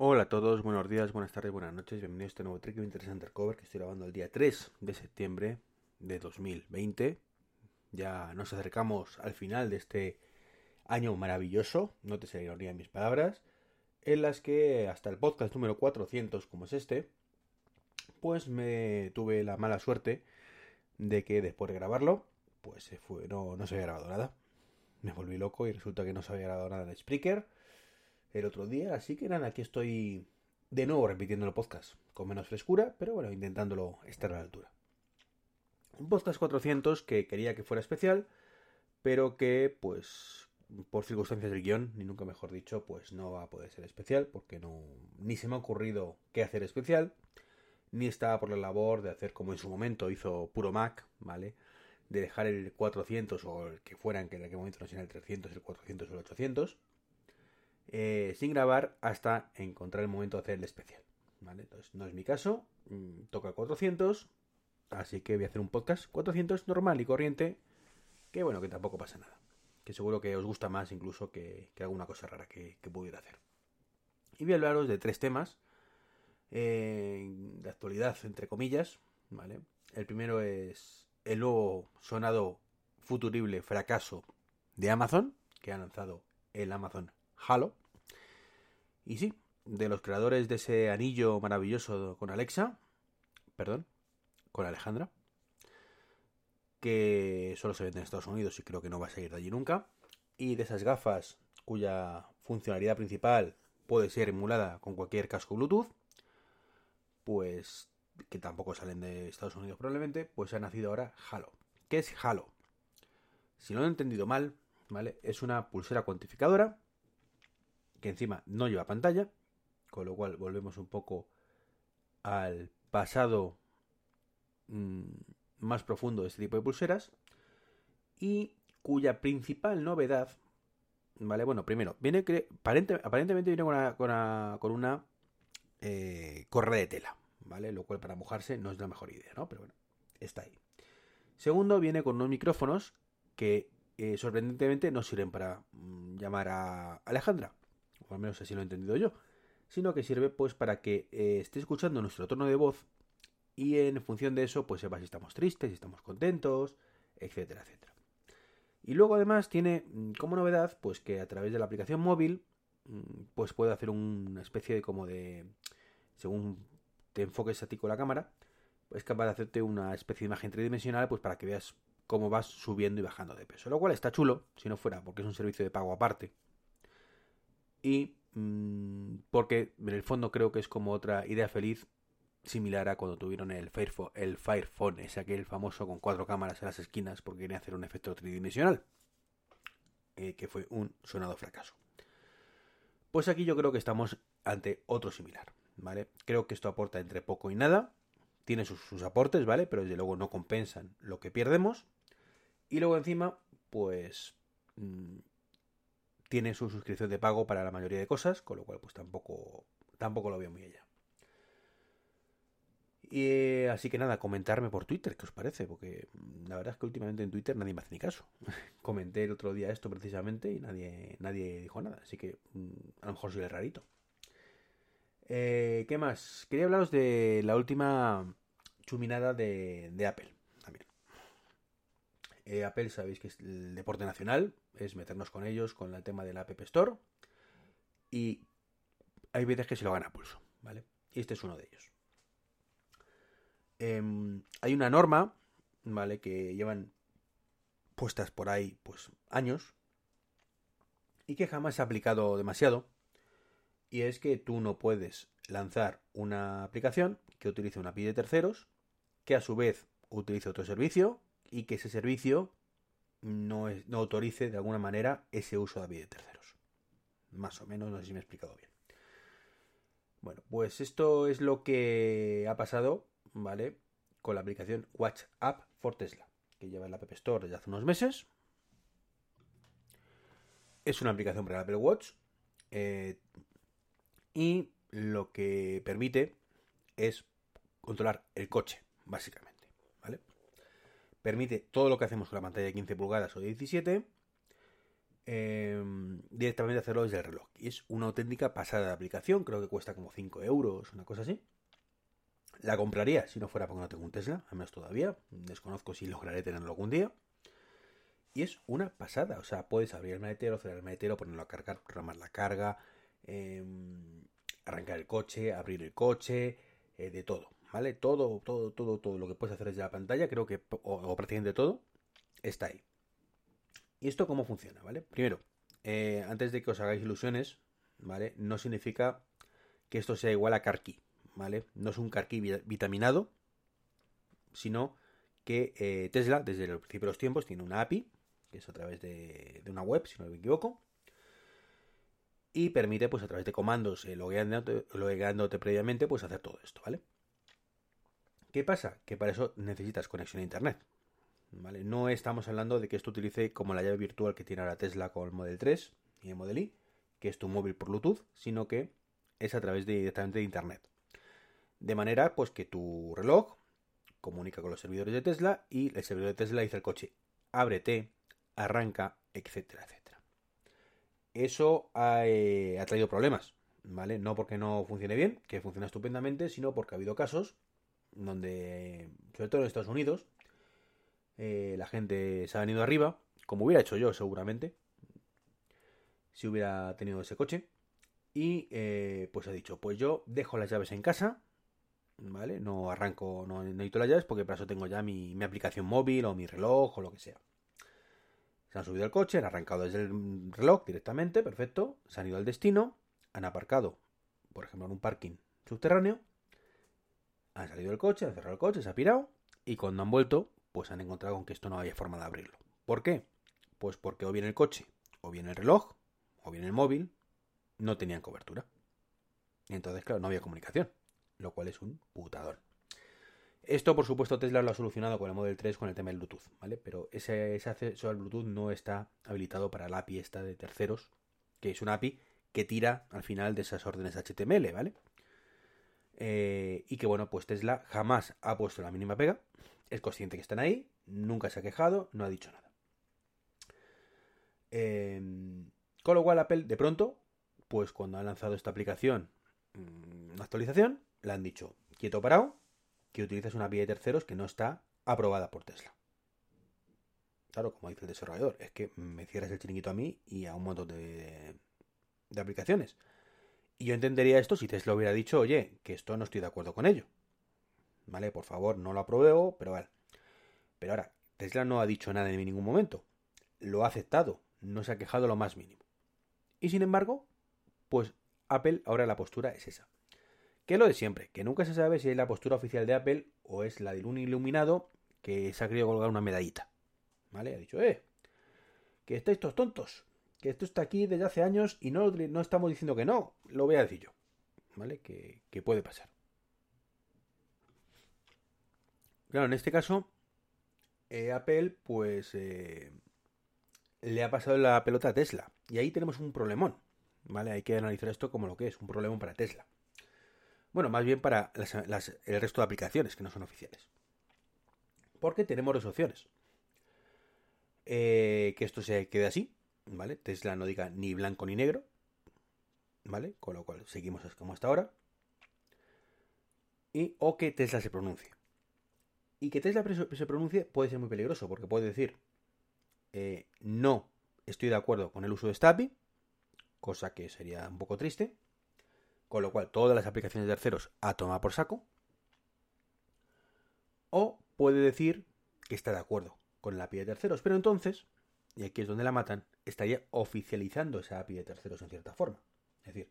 Hola a todos, buenos días, buenas tardes, buenas noches, bienvenidos a este nuevo Trick Interesante Cover que estoy grabando el día 3 de septiembre de 2020. Ya nos acercamos al final de este año maravilloso, no te seré ironía mis palabras, en las que hasta el podcast número 400, como es este, pues me tuve la mala suerte de que después de grabarlo, pues se fue, no, no se había grabado nada. Me volví loco y resulta que no se había grabado nada en Spreaker el otro día, así que nada, aquí estoy de nuevo repitiendo el podcast, con menos frescura, pero bueno, intentándolo estar a la altura. Un podcast 400 que quería que fuera especial, pero que pues por circunstancias del guion, ni nunca mejor dicho, pues no va a poder ser especial, porque no ni se me ha ocurrido qué hacer especial, ni estaba por la labor de hacer como en su momento hizo Puro Mac, ¿vale? De dejar el 400 o el que fueran, que en aquel momento no sea el 300, el 400 o el 800, eh, sin grabar hasta encontrar el momento de hacer el especial. Entonces no es mi caso, mm, toca 400, así que voy a hacer un podcast 400 normal y corriente, que bueno, que tampoco pasa nada que seguro que os gusta más incluso que, alguna cosa rara que, pudiera hacer. Y voy a hablaros de tres temas eh, de actualidad, entre comillas, ¿vale? El primero es el nuevo sonado futurible fracaso de Amazon, que ha lanzado el Amazon Halo. Y sí, de los creadores de ese anillo maravilloso con Alexa, perdón, con Alejandra, que solo se vende en Estados Unidos y creo que no va a salir de allí nunca. Y de esas gafas cuya funcionalidad principal puede ser emulada con cualquier casco Bluetooth, pues que tampoco salen de Estados Unidos probablemente, pues ha nacido ahora Halo. ¿Qué es Halo? Si no lo he entendido mal, ¿vale? Es una pulsera cuantificadora que encima no lleva pantalla, con lo cual volvemos un poco al pasado mmm, más profundo de este tipo de pulseras y cuya principal novedad, ¿vale? Bueno, primero, viene aparentemente viene con una, con una, eh, correa de tela, ¿vale? Lo cual para mojarse no es la mejor idea, ¿no? Pero bueno, está ahí. Segundo, viene con unos micrófonos que eh, sorprendentemente no sirven para mm, llamar a Alejandra, o al menos así lo he entendido yo, sino que sirve pues para que eh, esté escuchando nuestro tono de voz y en función de eso pues sepa si estamos tristes, si estamos contentos, etcétera, etcétera. Y luego además tiene mm, como novedad pues que a través de la aplicación móvil mm, pues puede hacer una especie de como de según te enfoques a ti con la cámara es capaz de hacerte una especie de imagen tridimensional pues para que veas cómo vas subiendo y bajando de peso lo cual está chulo si no fuera porque es un servicio de pago aparte y mm, porque en el fondo creo que es como otra idea feliz similar a cuando tuvieron el Fire, el ese aquel famoso con cuatro cámaras en las esquinas porque quería hacer un efecto tridimensional, eh, que fue un sonado fracaso. Pues aquí yo creo que estamos ante otro similar, ¿vale? Creo que esto aporta entre poco y nada, tiene sus, aportes, ¿vale? Pero desde luego no compensan lo que perdemos. Y luego encima, pues mm, tiene su suscripción de pago para la mayoría de cosas, con lo cual pues tampoco, tampoco lo veo muy allá. Y, eh, así que nada, comentarme por Twitter, ¿qué os parece? Porque la verdad es que últimamente en Twitter nadie me hace ni caso. Comenté el otro día esto precisamente y nadie, nadie dijo nada, así que mm, a lo mejor soy el rarito. Eh, ¿Qué más? Quería hablaros de la última chuminada de, Apple también. Eh, Apple sabéis que es el deporte nacional, es meternos con ellos con el tema de la App Store y hay veces que se lo gana pulso, ¿vale? Y este es uno de ellos. Em, hay una norma, ¿vale? Que llevan puestas por ahí, pues, años. Y que jamás se ha aplicado demasiado. Y es que tú no puedes lanzar una aplicación que utilice una API de terceros, que a su vez utilice otro servicio, y que ese servicio no, no autorice de alguna manera ese uso de API de terceros. Más o menos, no sé si me he explicado bien. Bueno, pues esto es lo que ha pasado ¿vale? Con la aplicación Watch App for Tesla, que lleva en la App Store desde hace unos meses. Es una aplicación para Apple Watch. Eh, y lo que permite es controlar el coche, básicamente. Permite todo lo que hacemos con la pantalla de 15 pulgadas o 17. em, directamente hacerlo desde el reloj. Y es una auténtica pasada de aplicación, creo que cuesta como 5 euros, una cosa así. La compraría si no fuera porque no tengo un Tesla, al menos todavía. Desconozco si lograré tenerlo algún día. Y es una pasada, o sea, puedes abrir el maletero, cerrar el maletero, ponerlo a cargar, programar la carga, em, arrancar el coche, abrir el coche, eh, de todo, ¿vale? Todo, todo, todo, todo lo que puedes hacer desde la pantalla, creo que, o, prácticamente todo, está ahí. ¿Y esto cómo funciona, ¿vale? Primero, eh, antes de que os hagáis ilusiones, ¿vale? No significa que esto sea igual a Carkey, ¿vale? No es un Carkey vitaminado, sino que eh, Tesla, desde el principio de los tiempos, tiene una API, que es a través de, una web, si no me equivoco, y permite, pues a través de comandos, eh, logueándote, previamente, pues hacer todo esto, ¿vale? ¿Qué pasa? Que para eso necesitas conexión a internet. ¿Vale? No estamos hablando de que esto utilice como la llave virtual que tiene ahora Tesla con el Model 3 y el Model I, que es tu móvil por Bluetooth, sino que es a través directamente de internet. De manera pues que tu reloj comunica con los servidores de Tesla y el servidor de Tesla dice al coche, ábrete, arranca, etcétera, etcétera. Eso eh, ha, traído problemas, ¿vale? No porque no funcione bien, que funciona estupendamente, sino porque ha habido casos donde, sobre todo en Estados Unidos, eh, la gente se ha venido arriba, como hubiera hecho yo seguramente, si hubiera tenido ese coche, y eh, pues ha dicho, pues yo dejo las llaves en casa, ¿vale? No arranco, no necesito las llaves porque para eso tengo ya mi aplicación móvil o mi reloj o lo que sea. Se han subido al coche, han arrancado desde el reloj directamente, perfecto. Se han ido al destino, han aparcado, por ejemplo, en un parking subterráneo. Han salido del coche, han cerrado el coche, se ha pirado. Y cuando han vuelto, pues han encontrado con que esto no había forma de abrirlo. ¿Por qué? Pues porque o bien el coche, o bien el reloj, o bien el móvil, no tenían cobertura. Entonces, claro, no había comunicación. Lo cual es un putador. Esto, por supuesto, Tesla lo ha solucionado con el Model 3 con el tema del Bluetooth, ¿vale? Pero ese, acceso al Bluetooth no está habilitado para la API esta de terceros, que es una API que tira al final de esas órdenes HTML, ¿vale? Eh, y que bueno, pues Tesla jamás ha puesto la mínima pega, es consciente que están ahí, nunca se ha quejado, no ha dicho nada. Em, con lo cual Apple de pronto, pues cuando ha lanzado esta aplicación, una mm, actualización, le han dicho, quieto parado, que utilizas una API de terceros que no está aprobada por Tesla. Claro, como dice el desarrollador, es que me cierras el chiringuito a mí y a un montón de aplicaciones. Y yo entendería esto si Tesla hubiera dicho, oye, que esto no estoy de acuerdo con ello. ¿Vale? Por favor, no lo apruebo, pero vale. Pero ahora, Tesla no ha dicho nada en ningún momento. Lo ha aceptado, no se ha quejado lo más mínimo. Y sin embargo, pues Apple ahora la postura es esa. Que es lo de siempre, que nunca se sabe si es la postura oficial de Apple o es la del un iluminado que se ha querido colgar una medallita. ¿Vale? Ha dicho, eh, que estáis todos tontos, que esto está aquí desde hace años y no, estamos diciendo que no, lo voy a decir yo. ¿Vale? Que, puede pasar. Claro, en este caso, eh, Apple, pues, eh, le ha pasado la pelota a Tesla. Y ahí tenemos un problemón. ¿Vale? Hay que analizar esto como lo que es, un problemón para Tesla. Bueno, más bien para el resto de aplicaciones que no son oficiales. Porque tenemos dos opciones. Eh, que esto se quede así, Tesla no diga ni blanco ni negro, ¿vale? Con lo cual seguimos como hasta ahora. Y, o que Tesla se pronuncie. Y que Tesla se pronuncie puede ser muy peligroso, porque puede decir, eh, no estoy de acuerdo con el uso de esta API, cosa que sería un poco triste, con lo cual todas las aplicaciones de terceros a tomar por saco. O puede decir que está de acuerdo con la API de terceros, pero entonces, y aquí es donde la matan, estaría oficializando esa API de terceros en cierta forma. Es decir,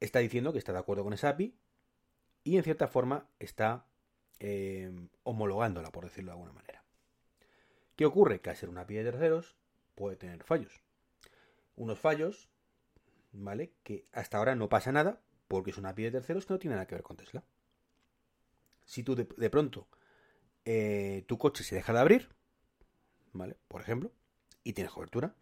está diciendo que está de acuerdo con esa API y en cierta forma está eh, homologándola, por decirlo de alguna manera. ¿Qué ocurre? Que al ser una API de terceros puede tener fallos. Unos fallos ¿vale? Que hasta ahora no pasa nada porque es una API de terceros que no tiene nada que ver con Tesla. Si tú de, pronto eh, tu coche se deja de abrir, ¿vale? Por ejemplo, y tienes cobertura,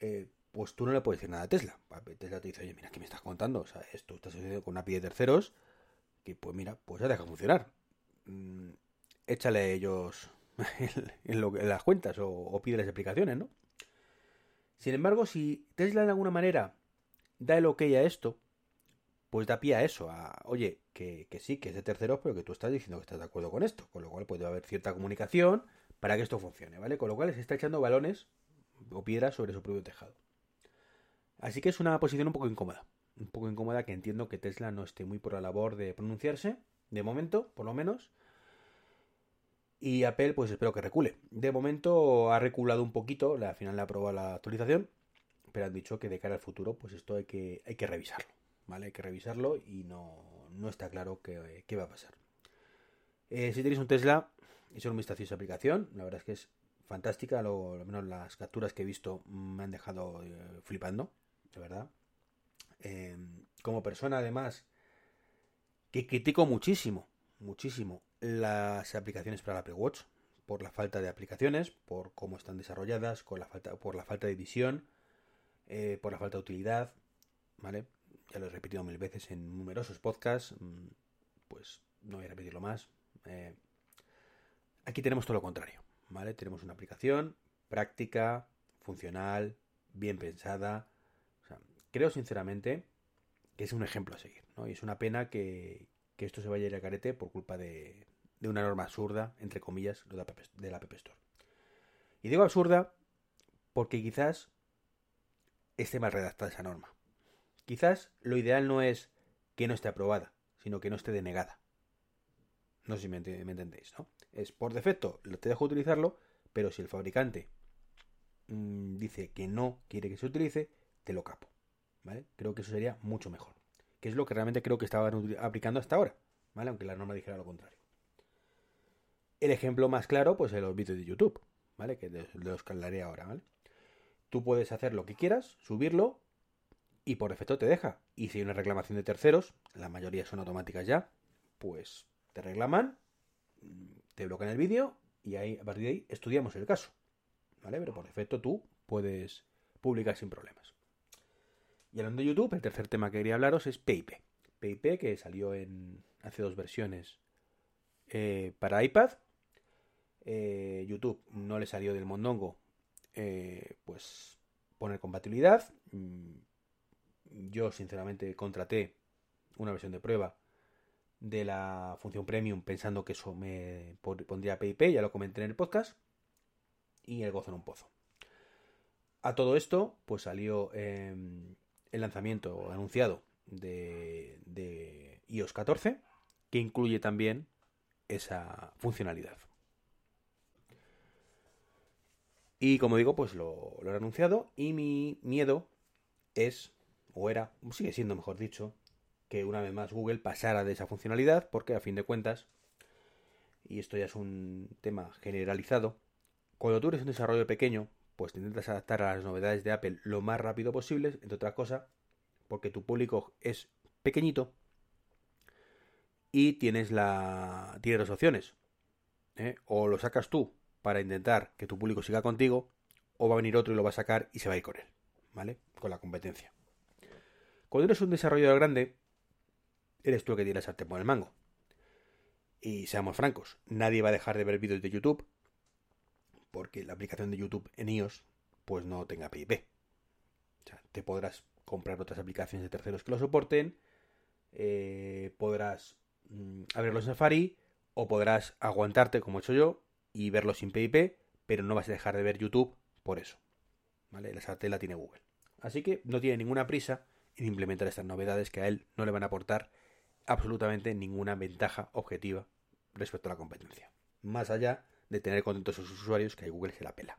eh, pues tú no le puedes decir nada a Tesla. Tesla te dice, oye, mira, ¿qué me estás contando? O sea, esto estás haciendo con una API de terceros que, pues mira, pues ya deja funcionar. Mm, échale ellos en, las cuentas o, o pídeles explicaciones, ¿no? Sin embargo, si Tesla de alguna manera da el ok a esto, pues da pie a eso, a, oye, que, sí, que es de terceros, pero que tú estás diciendo que estás de acuerdo con esto, con lo cual puede haber cierta comunicación para que esto funcione, ¿vale? Con lo cual se está echando balones o piedras sobre su propio tejado. Así que es una posición un poco incómoda, un poco incómoda que entiendo que Tesla no esté muy por la labor de pronunciarse, de momento, por lo menos, y Apple, pues espero que recule. De momento ha reculado un poquito, al final le ha aprobado la actualización, pero han dicho que de cara al futuro, pues esto hay que, hay que revisarlo. ¿vale? Hay que revisarlo y no, está claro qué, va a pasar. Eh, si tenéis un Tesla, es un vistazo a aplicación. La verdad es que es fantástica, lo, menos las capturas que he visto me han dejado eh, flipando, de verdad. Em, como persona, además, que critico muchísimo, muchísimo las aplicaciones para la Apple Watch, por la falta de aplicaciones, por cómo están desarrolladas, con la falta, por la falta de visión, eh, por la falta de utilidad, ¿vale? ya lo he repetido mil veces en numerosos podcasts, mm, pues no voy a repetirlo más. Eh, aquí tenemos todo lo contrario, ¿vale? Tenemos una aplicación práctica, funcional, bien pensada. creo sinceramente que es un ejemplo a seguir, ¿no? Y es una pena que, esto se vaya a ir a carete por culpa de, una norma absurda, entre comillas, de la, App Store. Y digo absurda porque quizás esté mal redactada esa norma. Quizás lo ideal no es que no esté aprobada, sino que no esté denegada. No sé si me, entendéis, ¿no? Es por defecto, te dejo utilizarlo, pero si el fabricante mm, dice que no quiere que se utilice, te lo capo. ¿Vale? Creo que eso sería mucho mejor. Que es lo que realmente creo que estaban aplicando hasta ahora, ¿vale? Aunque la norma dijera lo contrario. El ejemplo más claro, pues en los vídeos de YouTube, ¿vale? Que los ahora, ¿vale? Tú puedes hacer lo que quieras, subirlo, y por efecto te deja. Y si hay una reclamación de terceros, la mayoría son automáticas ya, pues te reclaman, te bloquean el vídeo y ahí, a partir de ahí estudiamos el caso. ¿Vale? Pero por defecto tú puedes publicar sin problemas. Y hablando de YouTube, el tercer tema que quería hablaros es PIP. PIP que salió en hace dos versiones eh, para iPad. Eh, YouTube no le salió del mondongo eh, pues poner compatibilidad. Mm, yo sinceramente contraté una versión de prueba de la función premium pensando que eso me pondría PIP, ya lo comenté en el podcast, y el gozo en un pozo. A todo esto, pues salió em, el lanzamiento anunciado de, iOS 14, que incluye también esa funcionalidad. Y como digo, pues lo, lo he anunciado y mi miedo es o era, sigue siendo mejor dicho, que una vez más Google pasara de esa funcionalidad, porque a fin de cuentas, y esto ya es un tema generalizado, cuando tú eres un desarrollo pequeño, pues te intentas adaptar a las novedades de Apple lo más rápido posible, entre otras cosas, porque tu público es pequeñito y tienes la tienes dos opciones. ¿eh? O lo sacas tú para intentar que tu público siga contigo, o va a venir otro y lo va a sacar y se va a ir con él, ¿vale? Con la competencia. Cuando eres un desarrollador grande, eres tú el que tiene la sartén por el mango. Y seamos francos, nadie va a dejar de ver vídeos de YouTube porque la aplicación de YouTube en iOS pues no tenga PIP. O sea, te podrás comprar otras aplicaciones de terceros que lo soporten, eh, podrás mm, abrirlo en Safari o podrás aguantarte como he hecho yo y verlo sin PIP, pero no vas a dejar de ver YouTube por eso. ¿Vale? La sartén la tiene Google. Así que no tiene ninguna prisa en implementar estas novedades que a él no le van a aportar absolutamente ninguna ventaja objetiva respecto a la competencia. Más allá de tener contentos a sus usuarios que a Google se la pela.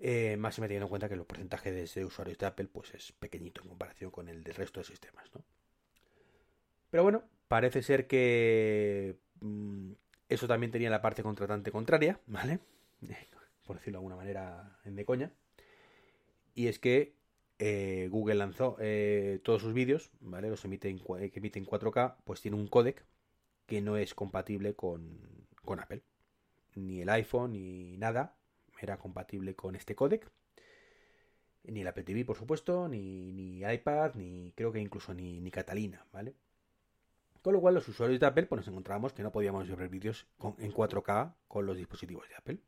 Eh, más se me teniendo en cuenta que el porcentaje de, usuarios de Apple pues es pequeñito en comparación con el del resto de sistemas. Pero bueno, parece ser que mm, eso también tenía la parte contratante contraria, ¿vale? Por decirlo de alguna manera en de coña. Y es que eh, Google lanzó eh, todos sus vídeos, ¿vale? Los emite en, que emite en 4K, pues tiene un codec que no es compatible con, Apple. Ni el iPhone ni nada era compatible con este codec. Ni el Apple TV, por supuesto, ni, ni iPad, ni creo que incluso ni, ni Catalina, ¿vale? Con lo cual los usuarios de Apple pues nos encontramos que no podíamos ver vídeos en 4K con los dispositivos de Apple.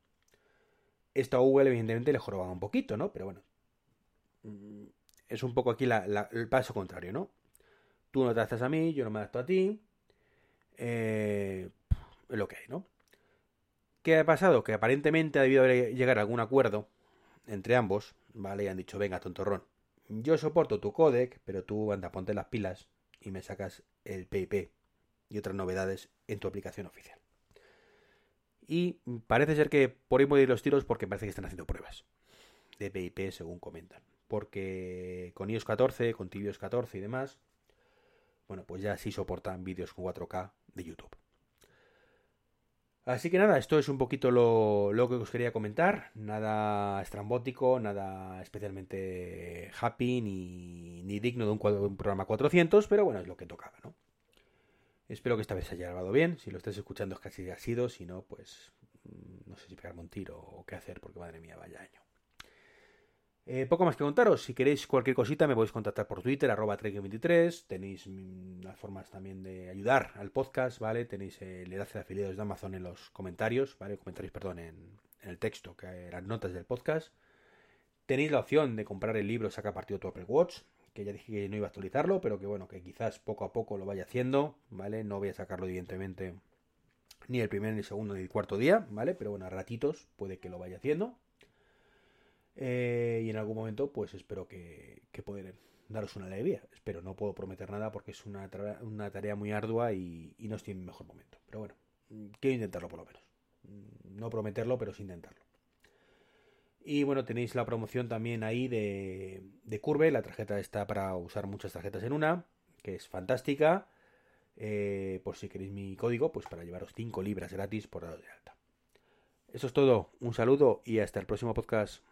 Esto a Google, evidentemente, le joroba un poquito, ¿no? Pero bueno. Mm, Es un poco aquí el paso contrario, ¿no? Tú no te adaptas a mí, yo no me adapto a ti. Eh, es lo que hay, ¿no? ¿Qué ha pasado? Que aparentemente ha debido llegar a algún acuerdo entre ambos, ¿vale? Y han dicho, venga, tontorrón, yo soporto tu codec, pero tú anda, ponte las pilas y me sacas el PIP y otras novedades en tu aplicación oficial. Y parece ser que por ahí pueden ir los tiros porque parece que están haciendo pruebas de PIP según comentan. Porque con iOS 14, con tvOS 14 y demás, bueno, pues ya sí soportan vídeos con 4K de YouTube. Así que nada, esto es un poquito lo, lo que os quería comentar. Nada estrambótico, nada especialmente happy ni, ni digno de un, programa 400, pero bueno, es lo que tocaba, ¿no? Espero que esta vez haya grabado bien. Si lo estáis escuchando es así ha sido. Si no, pues mm, no sé si pegarme un tiro o qué hacer, porque madre mía, vaya año. Eh, poco más que contaros. Si queréis cualquier cosita, me podéis contactar por Twitter, arroba trek23. Tenéis mm, las formas también de ayudar al podcast, ¿vale? Tenéis el enlace de afiliados de Amazon en los comentarios, ¿vale? Comentarios, perdón, en, en el texto, que las notas del podcast. Tenéis la opción de comprar el libro Saca partido tu Apple Watch, que ya dije que no iba a actualizarlo, pero que bueno, que quizás poco a poco lo vaya haciendo, ¿vale? No voy a sacarlo evidentemente ni el primer, ni el segundo, ni el cuarto día, ¿vale? Pero bueno, a ratitos puede que lo vaya haciendo. Eh, y en algún momento, pues espero que, que daros una alegría. Espero, no puedo prometer nada porque es una, una tarea muy ardua y, no estoy en mejor momento. Pero bueno, quiero intentarlo por lo menos. No prometerlo, pero sí intentarlo. Y bueno, tenéis la promoción también ahí de, de Curve. La tarjeta está para usar muchas tarjetas en una, que es fantástica. Eh, por si queréis mi código, pues para llevaros 5 libras gratis por dados de alta. Eso es todo. Un saludo y hasta el próximo podcast.